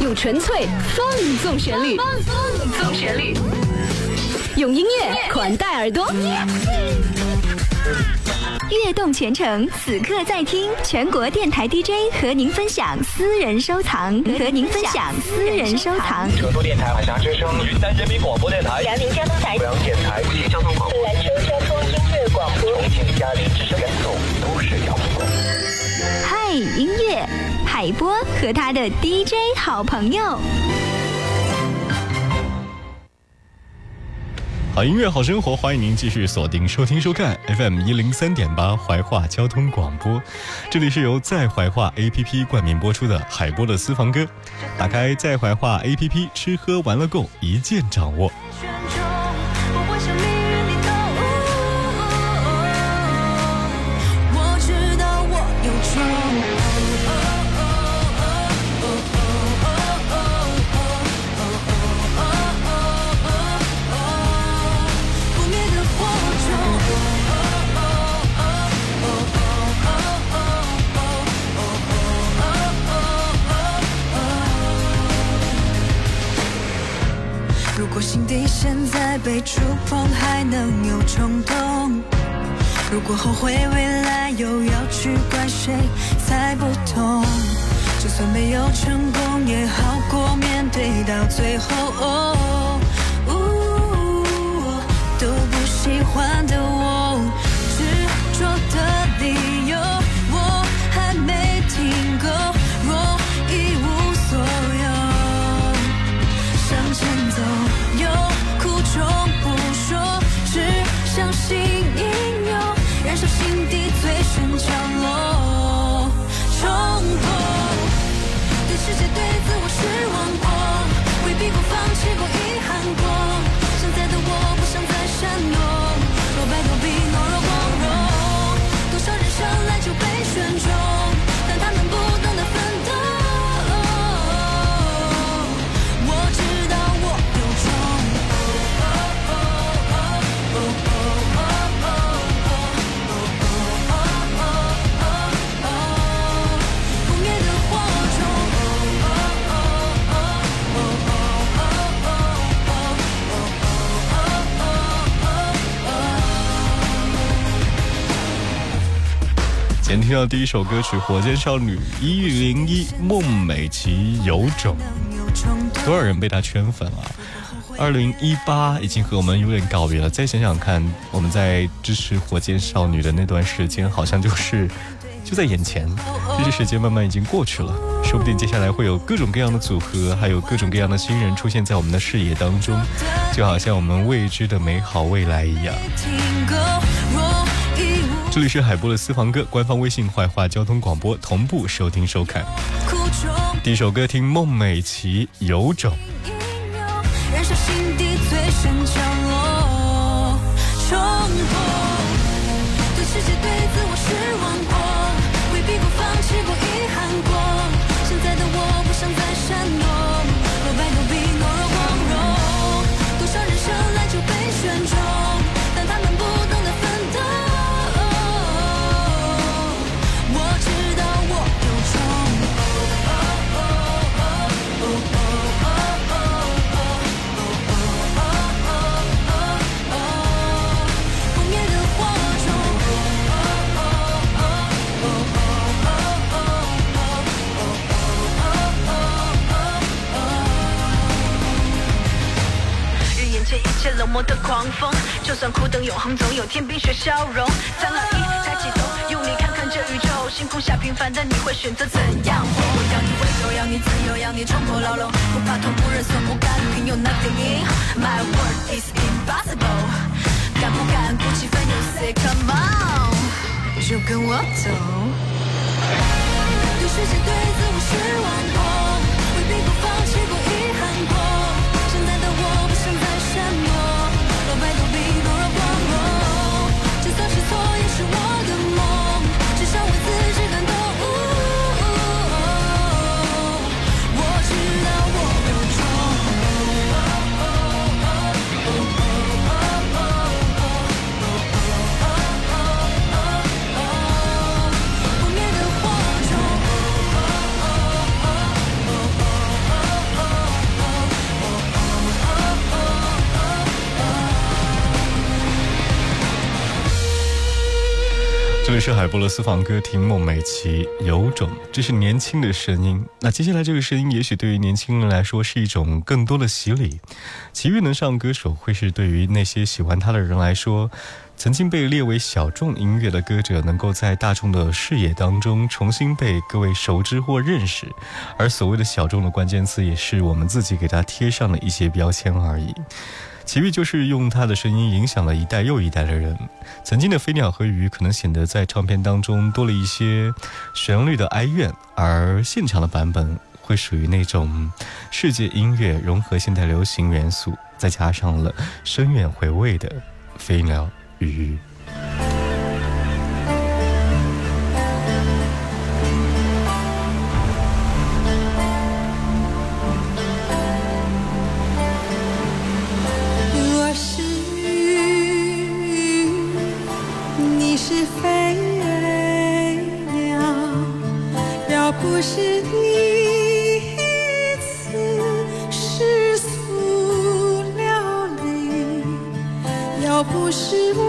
用纯粹放纵旋律，放纵旋律，用音乐款待耳朵。悦动全程，此刻在听全国电台 DJ 和您分享私人收藏，和您分享私人收藏。成都电台海峡之声，云南人民广播电台，辽宁交通台，阜阳电台，交通广播，兰州交通音乐广播，重庆嘉陵之声，甘肃都市摇滚。嗨，音乐，海波和他的 DJ 好朋友。好音乐，好生活，欢迎您继续锁定收听收看 FM 一零三点八怀化交通广播。这里是由在怀化 APP 冠名播出的海波的私房歌。打开在怀化 APP，吃喝玩乐购一键掌握。心底现在被触碰，还能有冲动。如果后悔未来，又要去怪谁猜不痛？就算没有成功，也好过面对到最后。都不喜欢的第一首歌曲《火箭少女一零一》，孟美岐有种，多少人被她圈粉了？二零一八已经和我们有点告别了。再想想看，我们在支持火箭少女的那段时间，好像就是就在眼前。这些时间慢慢已经过去了，说不定接下来会有各种各样的组合，还有各种各样的新人出现在我们的视野当中，就好像我们未知的美好未来一样。这里是海波的私房歌官方微信坏话交通广播同步收听收看。第一首歌听孟美岐有种。世界对自我失那你会选择怎样活？我要你温柔，要你自由，要你冲破牢笼。不怕痛，不认怂，不甘平庸，nothing in my world is impossible。敢不敢鼓起奋勇，say come on，就跟我走。对世界，对自我失望过，是海波的私房歌厅，孟美岐有种，这是年轻的声音。那接下来这个声音，也许对于年轻人来说是一种更多的洗礼。齐豫能上歌手，会是对于那些喜欢他的人来说，曾经被列为小众音乐的歌者，能够在大众的视野当中重新被各位熟知或认识。而所谓的小众的关键词，也是我们自己给他贴上的一些标签而已。奇遇就是用他的声音影响了一代又一代的人。曾经的飞鸟和鱼可能显得在唱片当中多了一些旋律的哀怨，而现场的版本会属于那种世界音乐融合现代流行元素，再加上了深远回味的飞鸟与鱼。我不是我。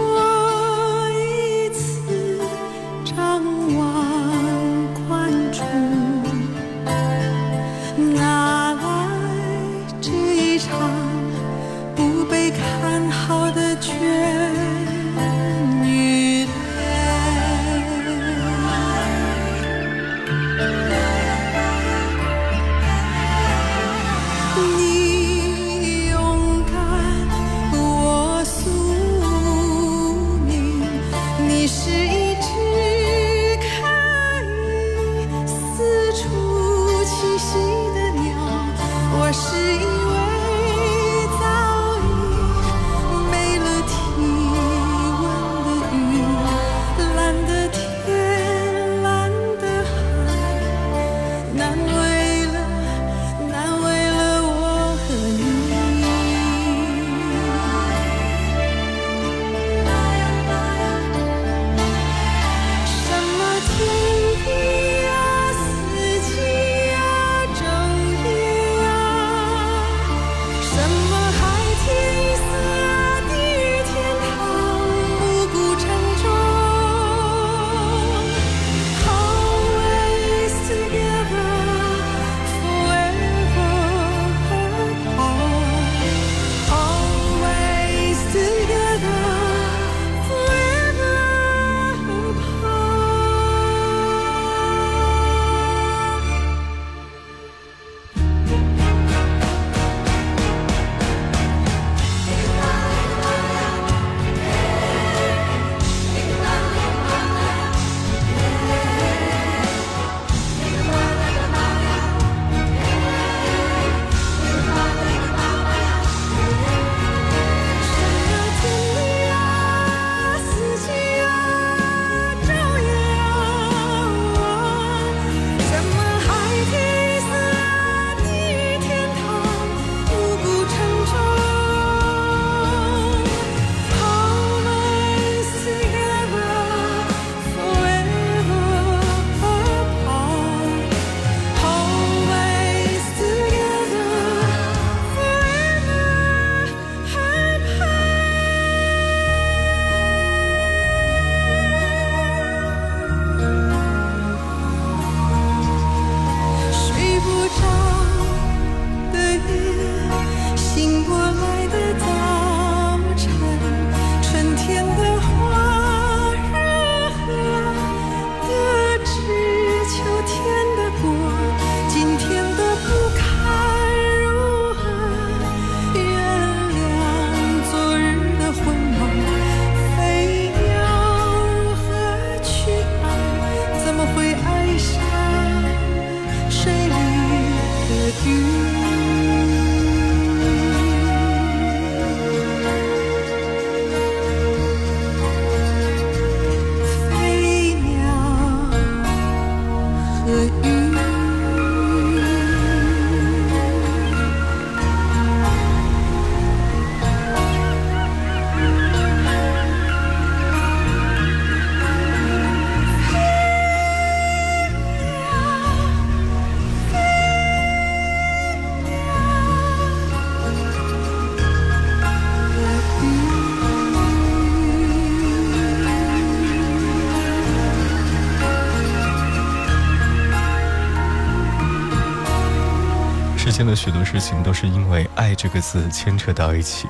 许多事情都是因为“爱”这个字牵扯到一起。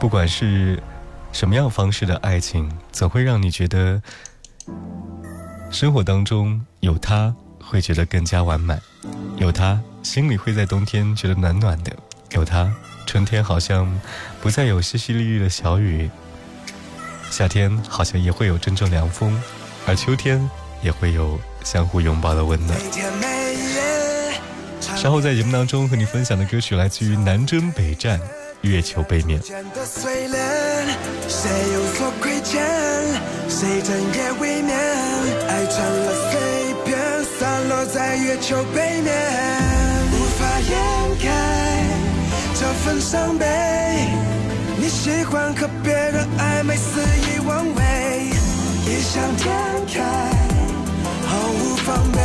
不管是什么样方式的爱情，总会让你觉得生活当中有他会觉得更加完满，有他心里会在冬天觉得暖暖的，有他春天好像不再有淅淅沥沥的小雨，夏天好像也会有阵阵凉风，而秋天也会有相互拥抱的温暖。稍后在节目当中和你分享的歌曲来自于南征北战。月球背面。谁有所亏欠，谁整夜未眠，爱成了碎片，散落在月球背面，无法掩盖这份伤悲。你喜欢和别人暧昧，肆意妄为，异想天开，毫无防备，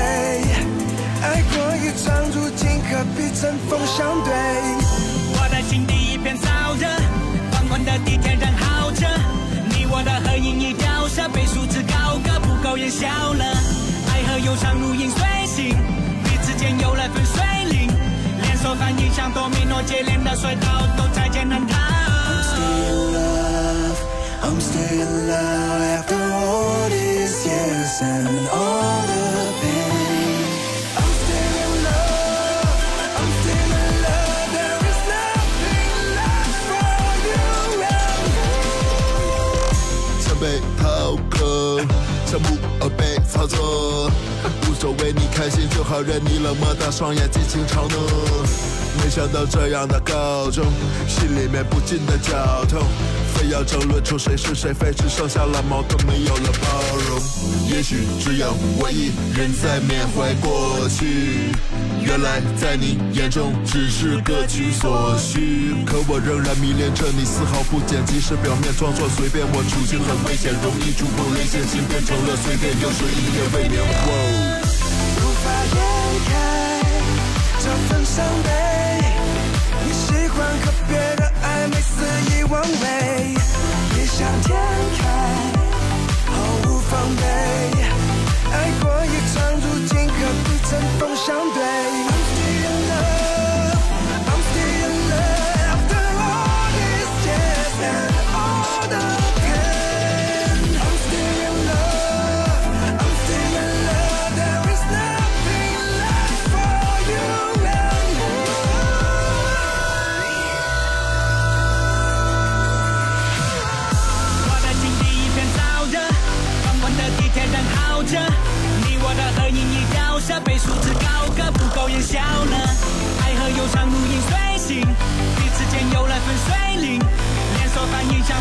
过一场，如今何必针锋相对？心底一片燥热，黄昏的地铁人好着，你我的合影已掉色，被数字高歌不够烟消了，爱和忧伤如影随形，彼此间有了分水岭，连锁反应像多米诺接连的隧道，都在艰难逃。I'm still in love after all these years and all the 全部被操作，无所谓，你开心就好，任你冷漠的双眼尽情嘲弄。没想到这样的高中，心里面不禁的绞痛。非要争论出谁是谁非，只剩下了矛盾，没有了包容。也许只有我一人在缅怀过去。原来在你眼中只是各取所需，可我仍然迷恋着你，丝毫不减。即使表面装作随便，我处境很危险，容易触碰泪腺，心变成了碎片，又是一夜未眠。无法掩盖这份伤悲，你喜欢和别人暧昧，肆意妄为，向前。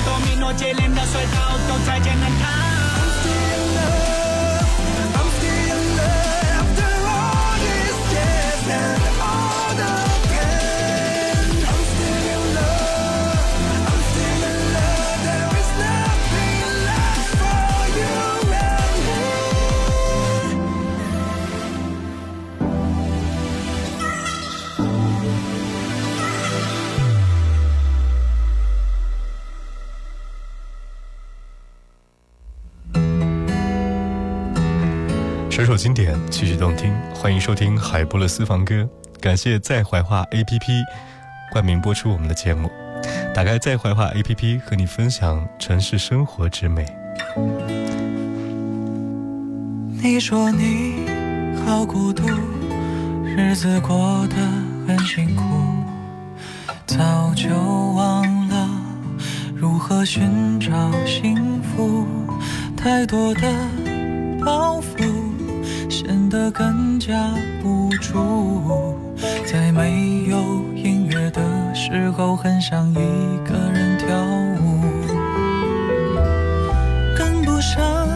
多米诺接连的摔倒，都在艰难逃。经典，曲曲动听，欢迎收听海波的私房歌。感谢在怀化 APP 冠名播出我们的节目。打开在怀化 APP，和你分享城市生活之美。你说你好孤独，日子过得很辛苦，早就忘了如何寻找幸福，太多的包袱。显得更加无助，在没有音乐的时候，很想一个人跳舞。跟不上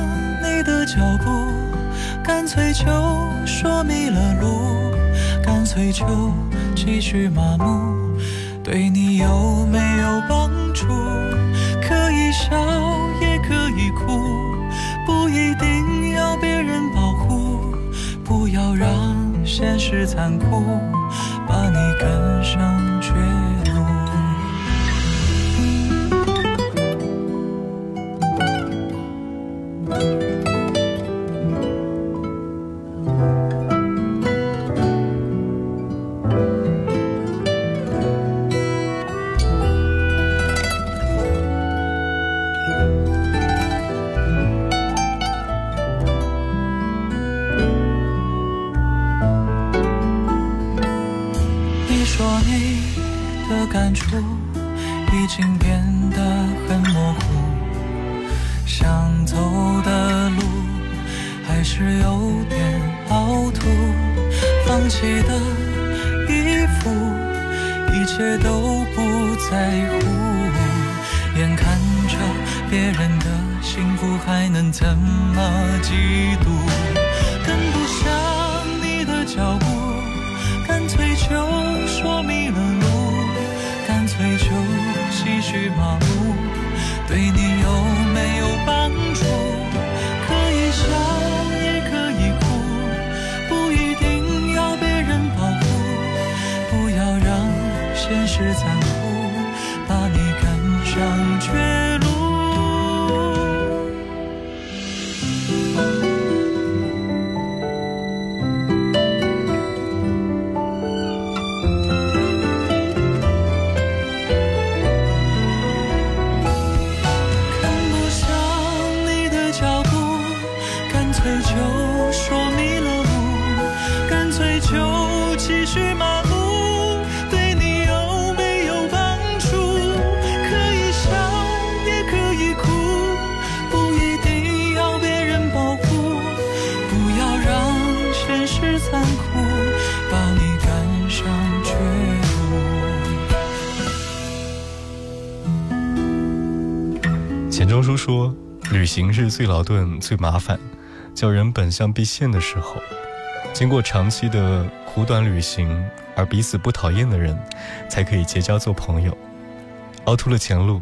你的脚步，干脆就说迷了路，干脆就继续麻木。对你有没有帮助？可以笑也可以哭，不一定要别。让现实残酷把你赶上绝的感触已经变得很模糊，想走的路还是有点凹凸，放弃的衣服一切都不在乎，眼看着别人的幸福还能怎么嫉妒，跟不上你的脚步。麻木，对你有没有帮助？说：“旅行是最劳顿、最麻烦，叫人本相毕现的时候。经过长期的苦短旅行，而彼此不讨厌的人，才可以结交做朋友。凹凸了前路，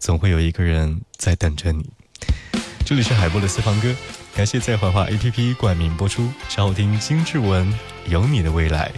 总会有一个人在等着你。”这里是海波的私房歌，感谢在怀化 APP 冠名播出。稍后听金志文《有你的未来》。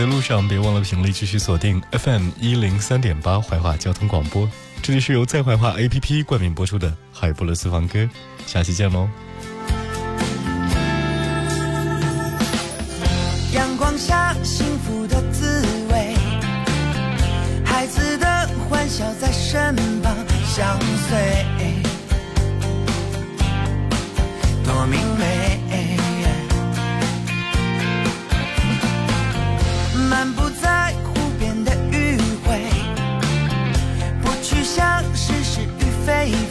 在路上，别忘了频率继续锁定 FM 一零三点八怀化交通广播。这里是由在怀化 APP 冠名播出的海波的私房歌，下期见喽。阳光下幸福的滋味，孩子的欢笑在身旁相随，是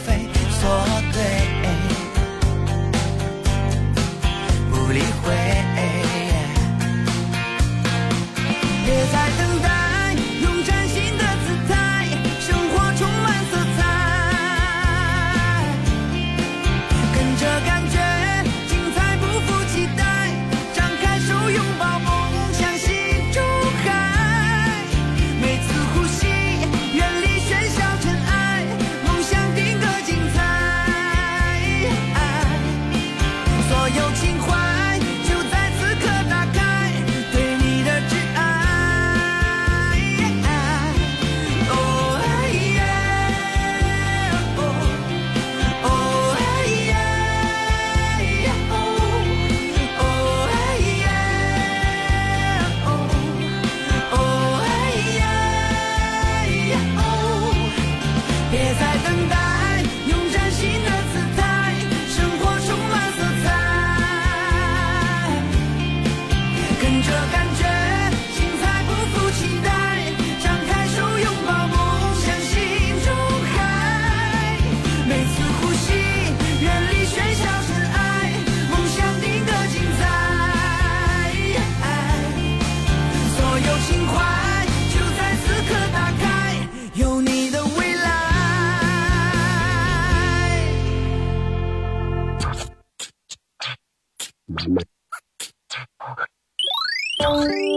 Wow.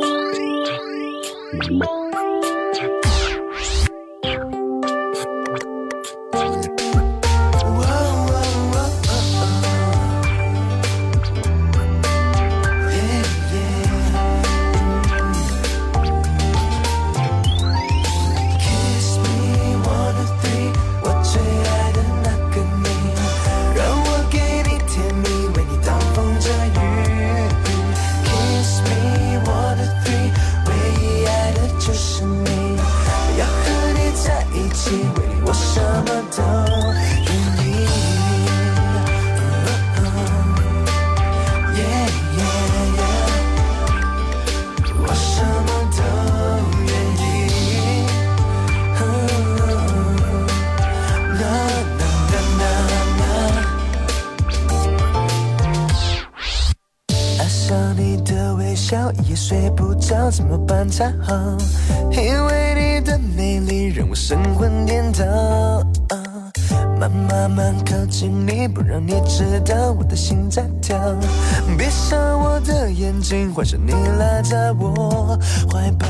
么办才好？因为你的美丽让我神魂颠倒。慢慢慢靠近你，不让你知道我的心在跳。闭上我的眼睛，幻想你赖在我怀抱。